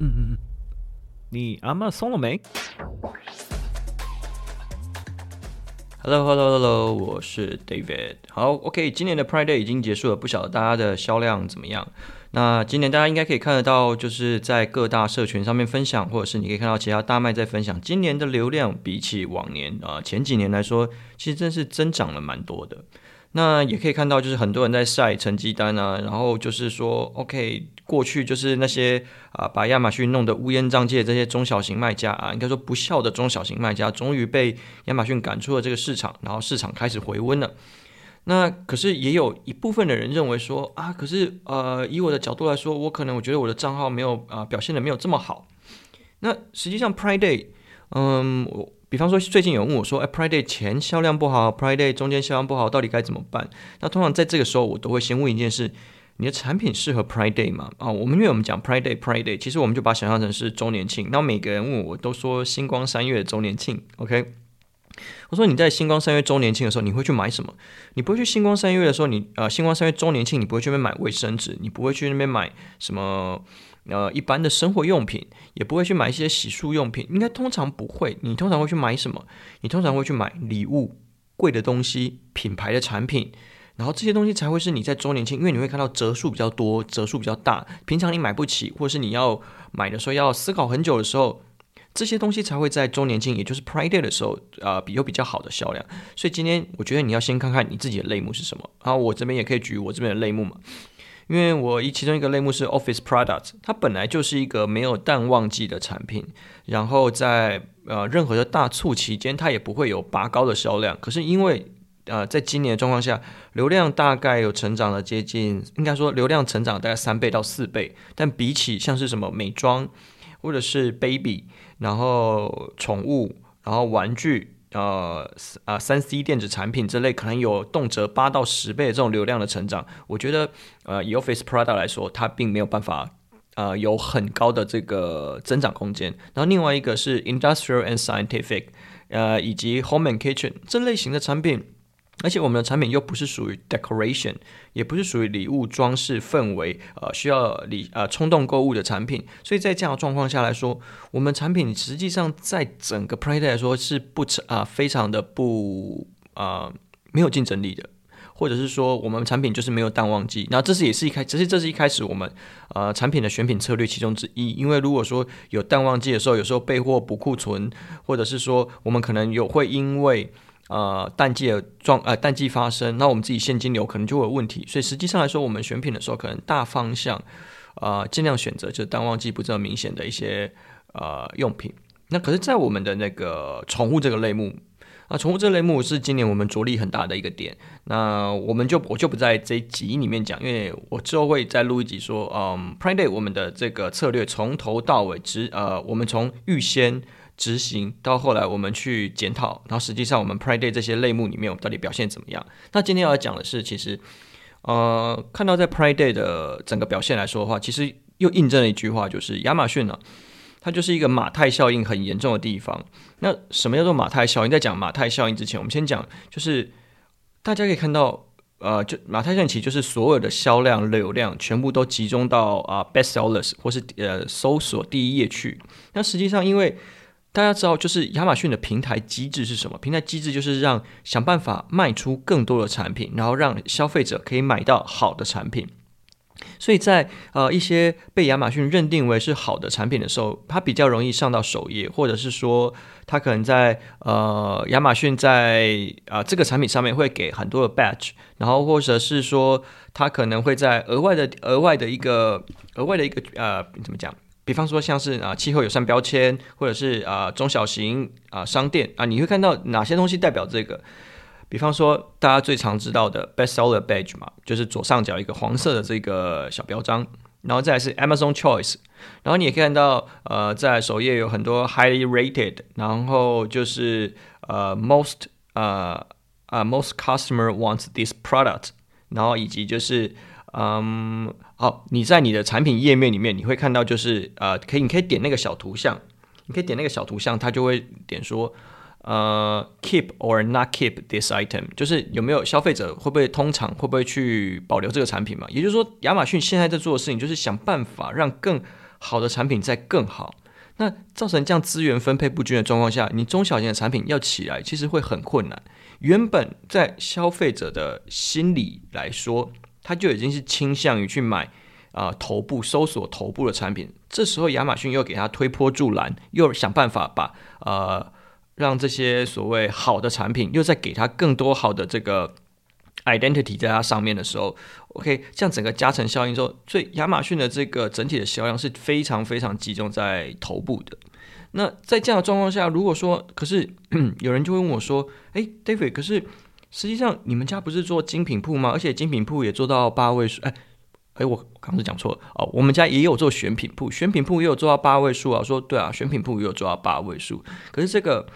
嗯嗯嗯，你阿妈松了没？Hello Hello Hello，我是 David。好，OK，今年的 Pride Day 已经结束了，不晓得大家的销量怎么样？那今年大家应该可以看得到，就是在各大社群上面分享，或者是你可以看到其他大麦在分享，今年的流量比起往年啊、前几年来说，其实真是增长了蛮多的。那也可以看到，就是很多人在晒成绩单啊，然后就是说，OK，过去就是那些啊把亚马逊弄得乌烟瘴气的这些中小型卖家啊，应该说不孝的中小型卖家，终于被亚马逊赶出了这个市场，然后市场开始回温了。那可是也有一部分的人认为说啊，可是呃，以我的角度来说，我可能我觉得我的账号没有啊、表现的没有这么好。那实际上 Pride Day，嗯，我。比方说，最近有问我说：“哎，Pride Day 前销量不好，Pride Day 中间销量不好，到底该怎么办？”那通常在这个时候，我都会先问一件事：你的产品适合 Pride Day 吗？啊，我们因为我们讲 Pride Day，Pride Day，其实我们就把它想象成是周年庆。那每个人问我，我都说星光三月周年庆。OK，我说你在星光三月周年庆的时候，你会去买什么？你不会去星光三月的时候，你呃，星光三月周年庆，你不会去那边买卫生纸，你不会去那边买什么？呃，一般的生活用品也不会去买一些洗漱用品，应该通常不会。你通常会去买什么？你通常会去买礼物、贵的东西、品牌的产品，然后这些东西才会是你在周年庆，因为你会看到折数比较多、折数比较大。平常你买不起，或者是你要买的时候要思考很久的时候，这些东西才会在周年庆，也就是 Pride Day 的时候，呃，比有比较好的销量。所以今天我觉得你要先看看你自己的类目是什么。然后我这边也可以举我这边的类目嘛。因为我一其中一个类目是 Office Product，它本来就是一个没有淡旺季的产品，然后在呃任何的大促期间，它也不会有拔高的销量。可是因为呃在今年的状况下，流量大概有成长了接近，应该说流量成长大概三倍到四倍，但比起像是什么美妆或者是 Baby，然后宠物，然后玩具。呃啊，三 C 电子产品之类，可能有动辄八到十倍这种流量的成长。我觉得，呃，以 Office Product 来说，它并没有办法，呃，有很高的这个增长空间。然后另外一个是 Industrial and Scientific，呃，以及 Home and Kitchen 这类型的产品。而且我们的产品又不是属于 decoration，也不是属于礼物装饰氛围，呃，需要礼呃冲动购物的产品。所以在这样的状况下来说，我们产品实际上在整个 Pride 来说是不啊、呃、非常的不啊、呃、没有竞争力的，或者是说我们产品就是没有淡旺季。那这是也是一开，只是这是一开始我们呃产品的选品策略其中之一。因为如果说有淡旺季的时候，有时候备货补库存，或者是说我们可能有会因为呃，淡季的状呃淡季发生，那我们自己现金流可能就会有问题。所以实际上来说，我们选品的时候，可能大方向呃尽量选择就是淡旺季不这么明显的一些呃用品。那可是，在我们的那个宠物这个类目啊，宠物这类目是今年我们着力很大的一个点。那我们就我就不在这集里面讲，因为我之后会再录一集说，嗯，Prime Day 我们的这个策略从头到尾只呃，我们从预先。执行到后来，我们去检讨，然后实际上我们 Pride Day 这些类目里面，我们到底表现怎么样？那今天要讲的是，其实，呃，看到在 Pride Day 的整个表现来说的话，其实又印证了一句话，就是亚马逊呢，它就是一个马太效应很严重的地方。那什么叫做马太效应？在讲马太效应之前，我们先讲，就是大家可以看到，呃，就马太效应其实就是所有的销量流量全部都集中到啊、Best Sellers 或是呃搜索第一页去。那实际上因为大家知道，就是亚马逊的平台机制是什么？平台机制就是让想办法卖出更多的产品，然后让消费者可以买到好的产品。所以在呃一些被亚马逊认定为是好的产品的时候，它比较容易上到首页，或者是说它可能在呃亚马逊在啊、这个产品上面会给很多的 badge，然后或者是说它可能会在额外的额外的一个额外的一个呃怎么讲？比方说，像是啊气候友善标签，或者是啊中小型啊商店啊，你会看到哪些东西代表这个？比方说，大家最常知道的 Best Seller Badge 嘛，就是左上角一个黄色的这个小标章，然后再是 Amazon Choice，然后你也可以看到，呃，在首页有很多 Highly Rated，然后就是呃 Most 呃啊 Most Customer Wants This Product，然后以及就是。嗯，好，你在你的产品页面里面，你会看到就是呃，可以，你可以点那个小图像，你可以点那个小图像，它就会点说，呃，keep or not keep this item，就是有没有消费者会不会通常会不会去保留这个产品嘛？也就是说，亚马逊现在在做的事情就是想办法让更好的产品再更好。那造成这样资源分配不均的状况下，你中小型的产品要起来，其实会很困难。原本在消费者的心理来说，他就已经是倾向于去买啊、呃、头部搜索头部的产品。这时候亚马逊又给他推波助澜，又想办法把呃让这些所谓好的产品，又再给他更多好的这个 identity 在它上面的时候，OK，这样整个加成效应之后，所以亚马逊的这个整体的销量是非常非常集中在头部的。那在这样的状况下，如果说，可是 有人就会问我说：“诶，David，可是实际上你们家不是做精品铺吗？而且精品铺也做到八位数。哎，哎，我刚刚是讲错了哦，我们家也有做选品铺，选品铺也有做到八位数啊。说对啊，选品铺也有做到八位数。可是这个，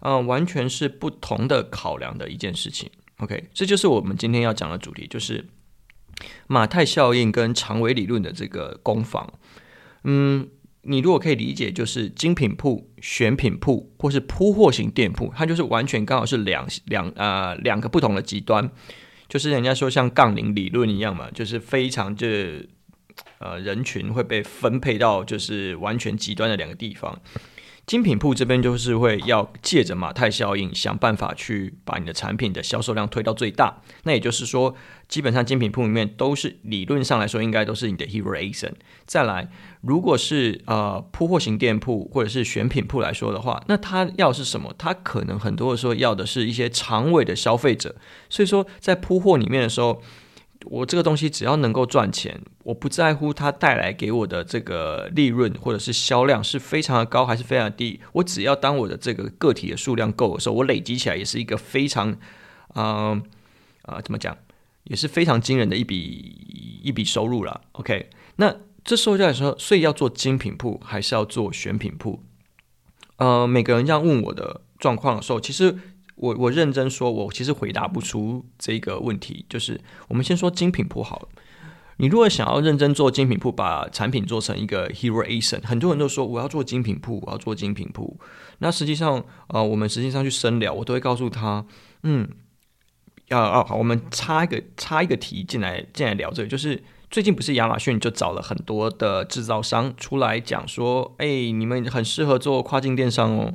嗯、完全是不同的考量的一件事情。OK，这就是我们今天要讲的主题，就是马太效应跟长尾理论的这个攻防。嗯。你如果可以理解，就是精品铺、选品铺或是铺货型店铺，它就是完全刚好是两两呃两个不同的极端，就是人家说像杠铃理论一样嘛，就是非常就呃人群会被分配到就是完全极端的两个地方。精品铺这边就是会要借着马太效应，想办法去把你的产品的销售量推到最大。那也就是说，基本上精品铺里面都是理论上来说，应该都是你的 hero ASIN。再来，如果是呃铺货型店铺或者是选品铺来说的话，那他要是什么？他可能很多的时候要的是一些长尾的消费者。所以说，在铺货里面的时候。我这个东西只要能够赚钱，我不在乎它带来给我的这个利润或者是销量是非常的高还是非常低。我只要当我的这个个体的数量够的时候，我累积起来也是一个非常，嗯、啊、怎么讲，也是非常惊人的一笔一笔收入了。OK，那这时候就来说，所以要做精品铺还是要做选品铺？呃，每个人这样问我的状况的时候，其实。我我认真说，我其实回答不出这个问题。就是我们先说精品铺好了。你如果想要认真做精品铺，把产品做成一个 hero ASIN，很多人都说我要做精品铺，我要做精品铺。那实际上，呃，我们实际上去深聊，我都会告诉他，嗯，要啊，好，我们插一个插一个题进来进来聊这个，就是最近不是亚马逊就找了很多的制造商出来讲说，哎，你们很适合做跨境电商哦。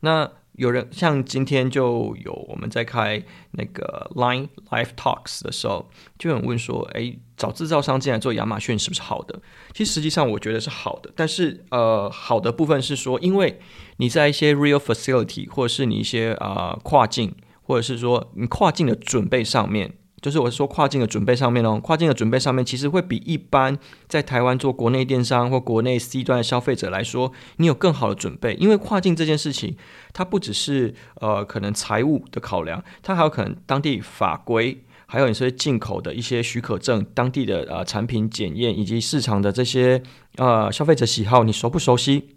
那有人像今天就有我们在开那个 Line Live Talks 的时候，就有人问说：“哎，找制造商进来做亚马逊是不是好的？”其实实际上我觉得是好的，但是呃，好的部分是说，因为你在一些 Real Facility 或者是你一些啊、呃、跨境，或者是说你跨境的准备上面。就是我说跨境的准备上面哦，跨境的准备上面其实会比一般在台湾做国内电商或国内 C 端的消费者来说，你有更好的准备。因为跨境这件事情，它不只是呃可能财务的考量，它还有可能当地法规，还有你说进口的一些许可证、当地的呃产品检验以及市场的这些呃消费者喜好，你熟不熟悉？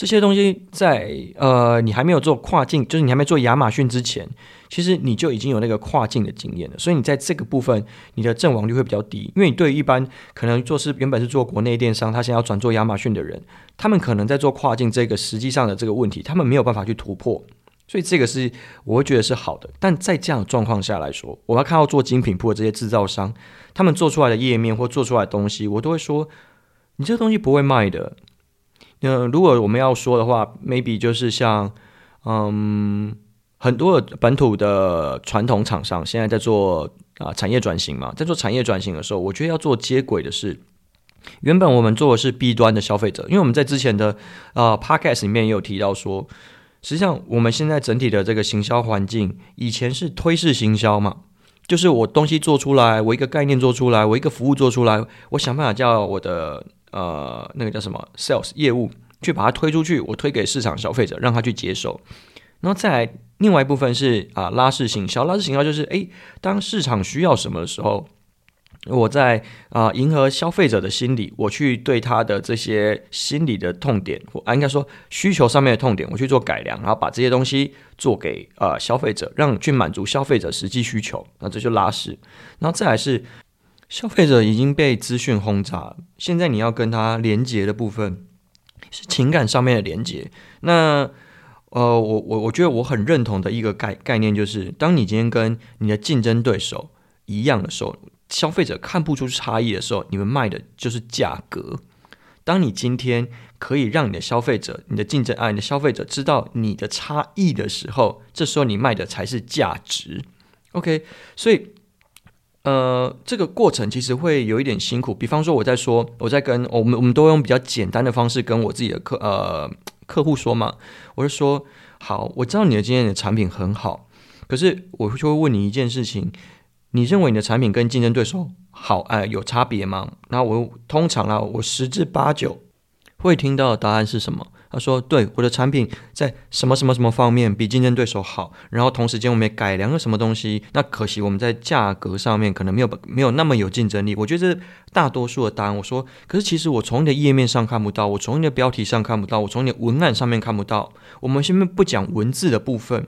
这些东西在呃你还没有做跨境，就是你还没做亚马逊之前。其实你就已经有那个跨境的经验了，所以你在这个部分你的阵亡率会比较低，因为你对于一般可能做是原本是做国内电商，他现在要转做亚马逊的人，他们可能在做跨境这个实际上的这个问题，他们没有办法去突破，所以这个是我会觉得是好的。但在这样的状况下来说，我要看到做精品铺的这些制造商，他们做出来的页面或做出来的东西，我都会说，你这个东西不会卖的。那如果我们要说的话，maybe 就是像嗯。很多本土的传统厂商现在在做啊、产业转型嘛，在做产业转型的时候，我觉得要做接轨的是，原本我们做的是 B 端的消费者，因为我们在之前的啊、呃、Podcast 里面也有提到说，实际上我们现在整体的这个行销环境，以前是推式行销嘛，就是我东西做出来，我一个概念做出来，我一个服务做出来，我想办法叫我的呃那个叫什么 Sales 业务去把它推出去，我推给市场消费者，让他去接受，然后再来。另外一部分是啊，拉式行销，拉式行销就是诶，当市场需要什么的时候，我在啊迎合消费者的心理，我去对他的这些心理的痛点，或应该说需求上面的痛点，我去做改良，然后把这些东西做给啊消费者，让去满足消费者实际需求，那这就拉式。然后再来是消费者已经被资讯轰炸，现在你要跟他连接的部分是情感上面的连接，那。呃，我我我觉得我很认同的一个概概念就是，当你今天跟你的竞争对手一样的时候，消费者看不出差异的时候，你们卖的就是价格。当你今天可以让你的消费者、你的竞争啊、你的消费者知道你的差异的时候，这时候你卖的才是价值。OK，所以呃，这个过程其实会有一点辛苦。比方说，我在说，我在跟我们，我们都用比较简单的方式跟我自己的客呃客户说嘛，我就说，好，我知道你的今天的产品很好，可是我就会问你一件事情。你认为你的产品跟竞争对手好，哎，有差别吗？那我通常啊，我十之八九会听到的答案是什么？他说：“对，我的产品在什么什么什么方面比竞争对手好，然后同时间我们也改良了什么东西。那可惜我们在价格上面可能没有没有那么有竞争力。我觉得大多数的答案，我说，可是其实我从你的页面上看不到，我从你的标题上看不到，我从你的文案上面看不到。我们先不讲文字的部分，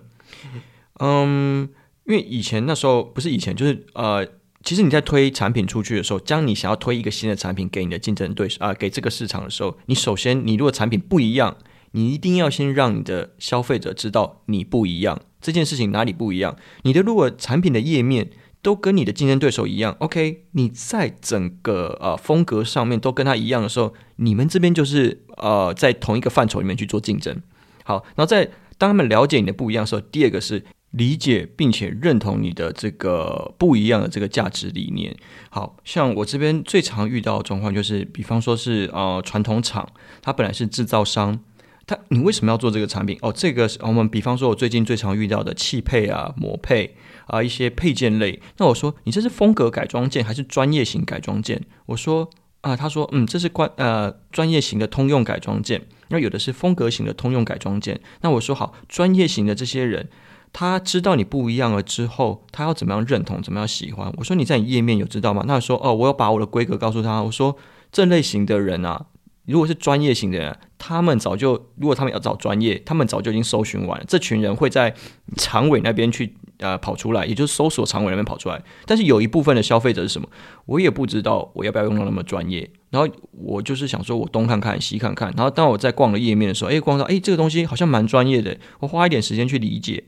嗯。”因为以前那时候不是以前，就是呃，其实你在推产品出去的时候，将你想要推一个新的产品给你的竞争对手啊、给这个市场的时候，你首先你如果产品不一样，你一定要先让你的消费者知道你不一样，这件事情哪里不一样。你的如果产品的页面都跟你的竞争对手一样，OK，你在整个呃风格上面都跟他一样的时候，你们这边就是呃在同一个范畴里面去做竞争。好，然后在当他们了解你的不一样的时候，第二个是。理解并且认同你的这个不一样的这个价值理念。好像我这边最常遇到的状况就是，比方说是呃传统厂，它本来是制造商，它你为什么要做这个产品？哦，这个我们比方说我最近最常遇到的汽配啊、模配啊一些配件类。那我说你这是风格改装件还是专业型改装件？我说啊，他说嗯，这是关呃专业型的通用改装件。那有的是风格型的通用改装件。那我说好，专业型的这些人。他知道你不一样了之后，他要怎么样认同，怎么样喜欢？我说你在你页面有知道吗？那说哦，我要把我的规格告诉他。我说这类型的人啊，如果是专业型的人，他们早就如果他们要找专业，他们早就已经搜寻完了。这群人会在常委那边去呃跑出来，也就是搜索常委那边跑出来。但是有一部分的消费者是什么？我也不知道我要不要用到那么专业。然后我就是想说，我东看看西看看。然后当我在逛了页面的时候，哎，逛到哎这个东西好像蛮专业的，我花一点时间去理解。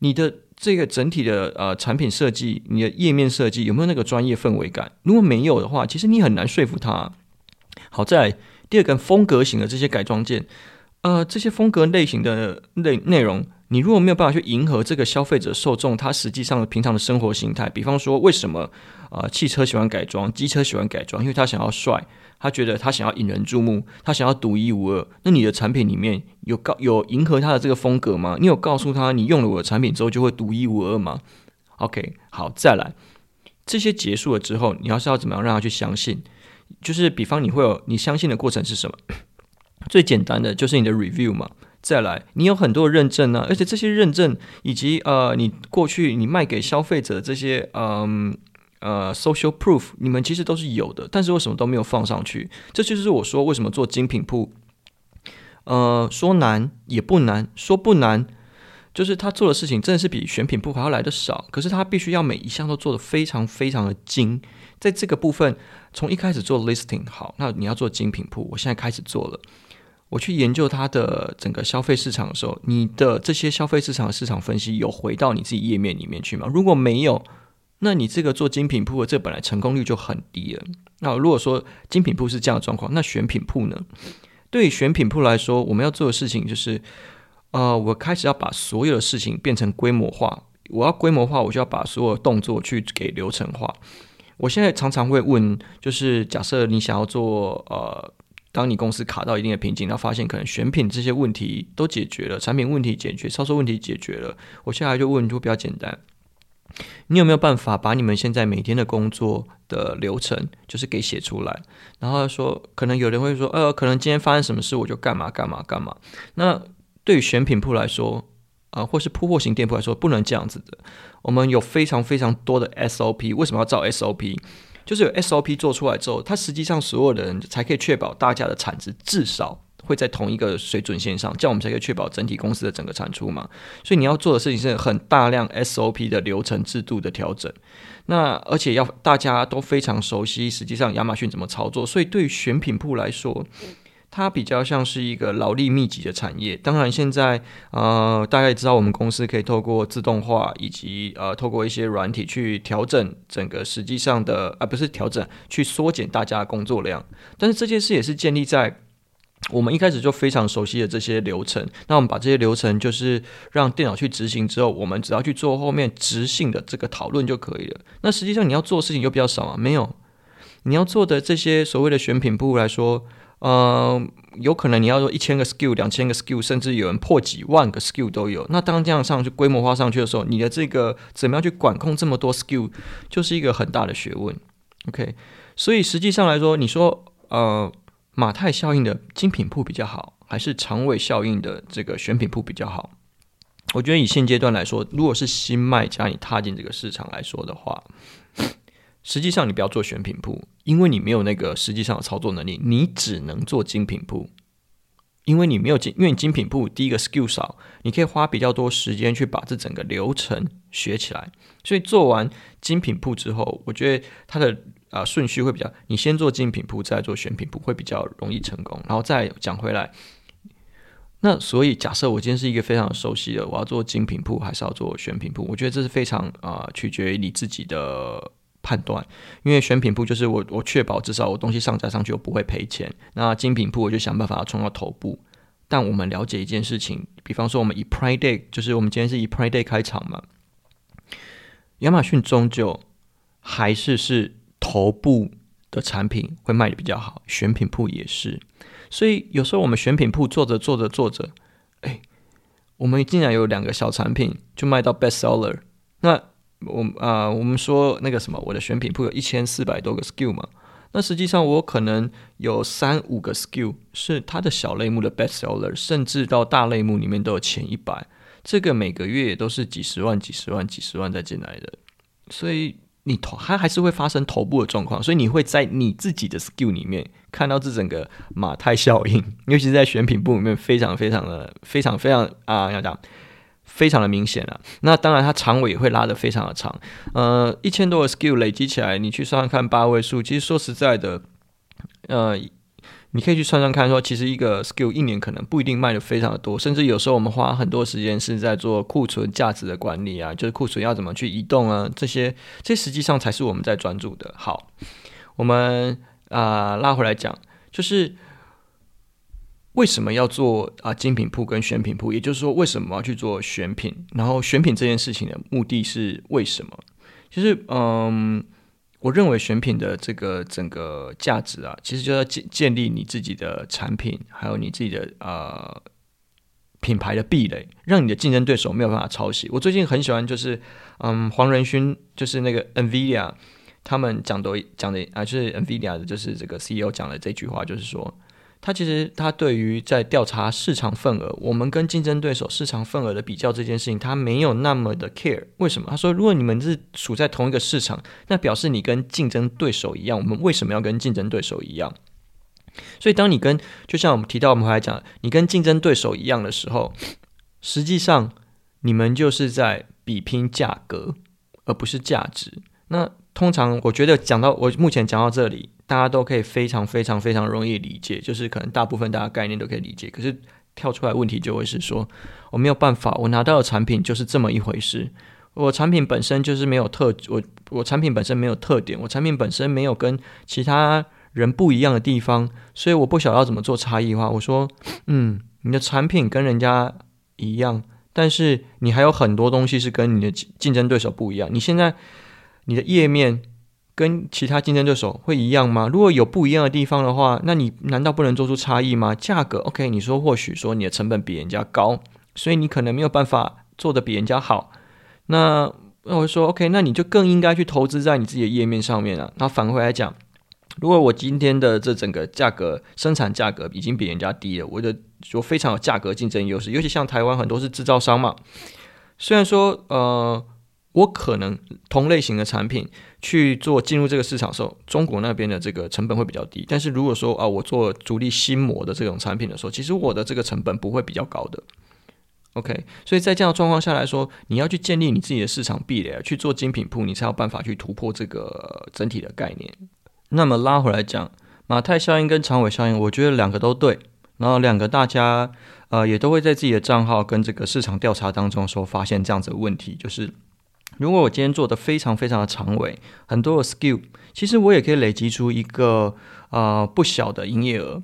你的这个整体的呃产品设计，你的页面设计有没有那个专业氛围感？如果没有的话，其实你很难说服他。好，在第二个风格型的这些改装件，呃，这些风格类型的内内容，你如果没有办法去迎合这个消费者受众，他实际上平常的生活形态，比方说为什么啊、汽车喜欢改装，机车喜欢改装，因为他想要帅。他觉得他想要引人注目，他想要独一无二。那你的产品里面有告有迎合他的这个风格吗？你有告诉他，你用了我的产品之后就会独一无二吗？OK，好，再来，这些结束了之后，你要是要怎么样让他去相信？就是比方你会有你相信的过程是什么？最简单的就是你的 review 嘛。再来，你有很多认证啊，而且这些认证以及呃，你过去你卖给消费者的这些嗯。呃，social proof，你们其实都是有的，但是为什么都没有放上去？这就是我说为什么做精品铺，呃，说难也不难，说不难，就是他做的事情真的是比选品铺还要来得少。可是他必须要每一项都做得非常非常的精，在这个部分，从一开始做 listing 好，那你要做精品铺，我现在开始做了，我去研究它的整个消费市场的时候，你的这些消费市场的市场分析有回到你自己页面里面去吗？如果没有，那你这个做精品铺的，这本来成功率就很低了。那如果说精品铺是这样的状况，那选品铺呢？对于选品铺来说，我们要做的事情就是，呃，我开始要把所有的事情变成规模化。我要规模化，我就要把所有动作去给流程化。我现在常常会问，就是假设你想要做，呃，当你公司卡到一定的瓶颈，然后发现可能选品这些问题都解决了，产品问题解决，销售问题解决了，我现在就问就比较简单。你有没有办法把你们现在每天的工作的流程，就是给写出来？然后说，可能有人会说，呃，可能今天发生什么事，我就干嘛干嘛干嘛。那对于选品铺来说，啊、呃，或是铺货型店铺来说，不能这样子的。我们有非常非常多的 SOP，为什么要照 SOP？就是有 SOP 做出来之后，它实际上所有的人才可以确保大家的产值至少。会在同一个水准线上，这样我们才可以确保整体公司的整个产出嘛。所以你要做的事情是很大量 SOP 的流程制度的调整。那而且要大家都非常熟悉，实际上亚马逊怎么操作。所以对选品铺来说，它比较像是一个劳力密集的产业。当然，现在呃，大家也知道，我们公司可以透过自动化以及呃，透过一些软体去调整整个实际上的，而、呃、不是调整，去缩减大家的工作量。但是这件事也是建立在我们一开始就非常熟悉的这些流程。那我们把这些流程就是让电脑去执行之后，我们只要去做后面执行的这个讨论就可以了。那实际上你要做的事情又比较少啊，没有。你要做的这些所谓的选品部来说。呃，有可能你要说一千个 skill，、两千个 skill，甚至有人破几万个 skill 都有。那当这样上去规模化上去的时候，你的这个怎么样去管控这么多 skill，就是一个很大的学问。OK，所以实际上来说，你说呃马太效应的精品铺比较好，还是长尾效应的这个选品铺比较好？我觉得以现阶段来说，如果是新卖家你踏进这个市场来说的话。实际上，你不要做选品铺，因为你没有那个实际上的操作能力，你只能做精品铺，因为你没有精，因为你精品铺第一个 skill 少，你可以花比较多时间去把这整个流程学起来。所以做完精品铺之后，我觉得它的啊、顺序会比较，你先做精品铺，再做选品铺，会比较容易成功。然后再讲回来，那所以假设我今天是一个非常熟悉的，我要做精品铺还是要做选品铺？我觉得这是非常啊、取决于你自己的。判断，因为选品铺就是我，我确保至少我东西上架上去我不会赔钱。那精品铺我就想办法要冲到头部。但我们了解一件事情，比方说我们以 Prime Day，就是我们今天是以 Prime Day 开场嘛，亚马逊终究还是是头部的产品会卖得比较好，选品铺也是。所以有时候我们选品铺做着做着做着，哎，我们竟然有两个小产品就卖到 Best Seller，那。我啊、我们说那个什么，我的选品铺有一千四百多个 skill 嘛，那实际上我可能有三五个 skill 是它的小类目的 best seller，甚至到大类目里面都有前一百，这个每个月都是几十万、几十万、几十万再进来的，所以你头它还是会发生头部的状况，所以你会在你自己的 skill 里面看到这整个马太效应，尤其是在选品部里面非常非常的非常非常啊，要讲。非常的明显啊，那当然它长尾也会拉得非常的长，呃，一千多个 skill 累积起来，你去算算看八位数，其实说实在的，呃，你可以去算算看，说其实一个 SKU 一年可能不一定卖得非常的多，甚至有时候我们花很多时间是在做库存价值的管理啊，就是库存要怎么去移动啊，这些，这实际上才是我们在专注的。好，我们啊、拉回来讲，就是。为什么要做啊精品铺跟选品铺？也就是说，为什么要去做选品？然后选品这件事情的目的是为什么？其实，嗯，我认为选品的这个整个价值啊，其实就要建建立你自己的产品，还有你自己的呃品牌的壁垒，让你的竞争对手没有办法抄袭。我最近很喜欢，就是嗯，黄仁勋，就是那个 NVIDIA，他们讲的讲的啊，就是 NVIDIA 的，就是这个 CEO 讲的这句话，就是说。他其实，他对于在调查市场份额，我们跟竞争对手市场份额的比较这件事情，他没有那么的 care。为什么？他说，如果你们是处在同一个市场，那表示你跟竞争对手一样。我们为什么要跟竞争对手一样？所以，当你跟就像我们提到，我们来讲，你跟竞争对手一样的时候，实际上你们就是在比拼价格，而不是价值。那通常，我觉得讲到我目前讲到这里。大家都可以非常非常非常容易理解，就是可能大部分大家概念都可以理解。可是跳出来问题就会是说，我没有办法，我拿到的产品就是这么一回事。我产品本身就是没有特，我我产品本身没有特点，我产品本身没有跟其他人不一样的地方，所以我不晓得怎么做差异化。我说，嗯，你的产品跟人家一样，但是你还有很多东西是跟你的竞争对手不一样。你现在你的页面。跟其他竞争对手会一样吗？如果有不一样的地方的话，那你难道不能做出差异吗？价格，OK，你说或许说你的成本比人家高，所以你可能没有办法做得比人家好。那我说 OK，那你就更应该去投资在你自己的页面上面了。那反过来讲，如果我今天的这整个价格生产价格已经比人家低了，我的就非常有价格竞争优势，尤其像台湾很多是制造商嘛，虽然说呃。我可能同类型的产品去做进入这个市场的时候，中国那边的这个成本会比较低。但是如果说啊，我做主力心膜的这种产品的时候，其实我的这个成本不会比较高的。OK，所以在这样的状况下来说，你要去建立你自己的市场壁垒，去做精品铺，你才有办法去突破这个整体的概念。那么拉回来讲，马太效应跟长尾效应，我觉得两个都对。然后两个大家呃也都会在自己的账号跟这个市场调查当中说发现这样子的问题，就是如果我今天做的非常非常的长尾，很多的 skill，其实我也可以累积出一个呃不小的营业额，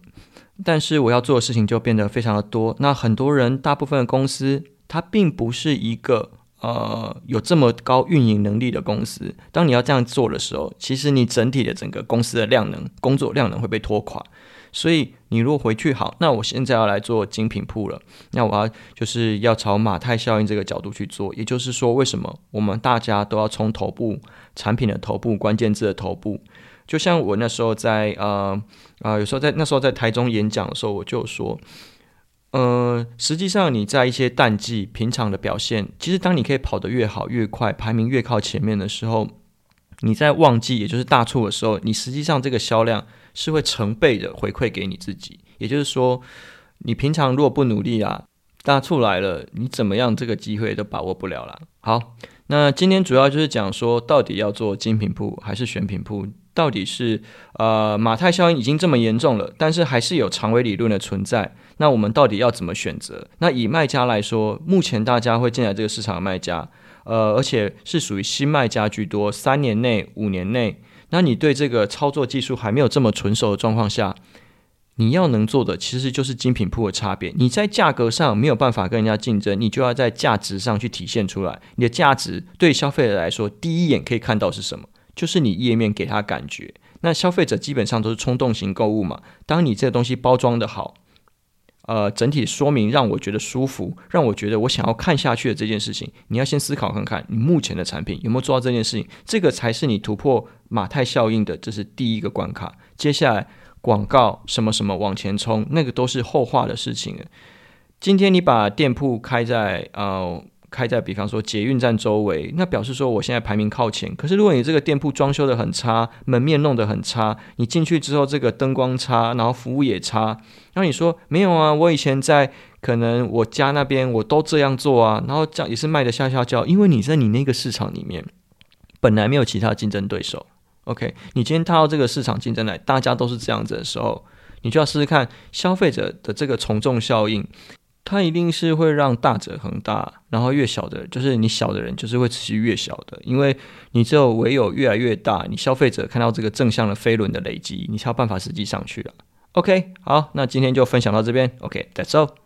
但是我要做的事情就变得非常的多。那很多人大部分的公司，它并不是一个。呃，有这么高运营能力的公司，当你要这样做的时候，其实你整体的整个公司的量能、工作量能会被拖垮。所以你如果回去好，那我现在要来做精品铺了，那我要就是要朝马太效应这个角度去做。也就是说，为什么我们大家都要从头部产品的头部、关键字的头部？就像我那时候在呃呃，有时候在那时候在台中演讲的时候，我就说。呃，实际上你在一些淡季平常的表现，其实当你可以跑得越好越快，排名越靠前面的时候，你在旺季也就是大促的时候，你实际上这个销量是会成倍的回馈给你自己。也就是说，你平常如果不努力啊，大促来了，你怎么样这个机会都把握不了了。好，那今天主要就是讲说，到底要做精品铺还是选品铺？到底是呃马太效应已经这么严重了，但是还是有长尾理论的存在。那我们到底要怎么选择？那以卖家来说，目前大家会进来这个市场的卖家，呃，而且是属于新卖家居多，三年内、五年内，那你对这个操作技术还没有这么纯熟的状况下，你要能做的其实就是精品铺的差别。你在价格上没有办法跟人家竞争，你就要在价值上去体现出来。你的价值对消费者来说，第一眼可以看到是什么？就是你页面给他感觉。那消费者基本上都是冲动型购物嘛，当你这个东西包装的好。呃，整体说明让我觉得舒服，让我觉得我想要看下去的这件事情，你要先思考看看，你目前的产品有没有做到这件事情，这个才是你突破马太效应的，这是第一个关卡。接下来广告什么什么往前冲，那个都是后话的事情。今天你把店铺开在呃。开在比方说捷运站周围，那表示说我现在排名靠前。可是如果你这个店铺装修得很差，门面弄得很差，你进去之后这个灯光差，然后服务也差，然后你说没有啊，我以前在可能我家那边我都这样做啊，然后这样也是卖得吓吓叫，因为你在你那个市场里面本来没有其他竞争对手。OK，你今天踏到这个市场竞争来，大家都是这样子的时候，你就要试试看消费者的这个从众效应。它一定是会让大者恒大，然后越小的，就是你小的人，就是会持续越小的，因为你只有唯有越来越大，你消费者看到这个正向的飞轮的累积，你才有办法实际上去了。OK，好，那今天就分享到这边。OK，that's all。